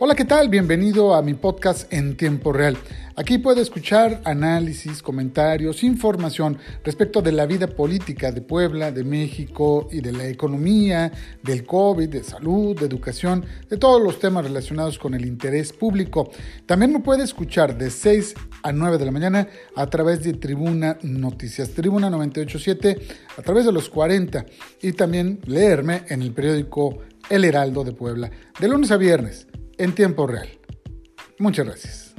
Hola, ¿qué tal? Bienvenido a mi podcast en tiempo real. Aquí puede escuchar análisis, comentarios, información respecto de la vida política de Puebla, de México y de la economía, del COVID, de salud, de educación, de todos los temas relacionados con el interés público. También me puede escuchar de 6 a 9 de la mañana a través de Tribuna Noticias, Tribuna 987, a través de los 40 y también leerme en el periódico El Heraldo de Puebla, de lunes a viernes en tiempo real. Muchas gracias.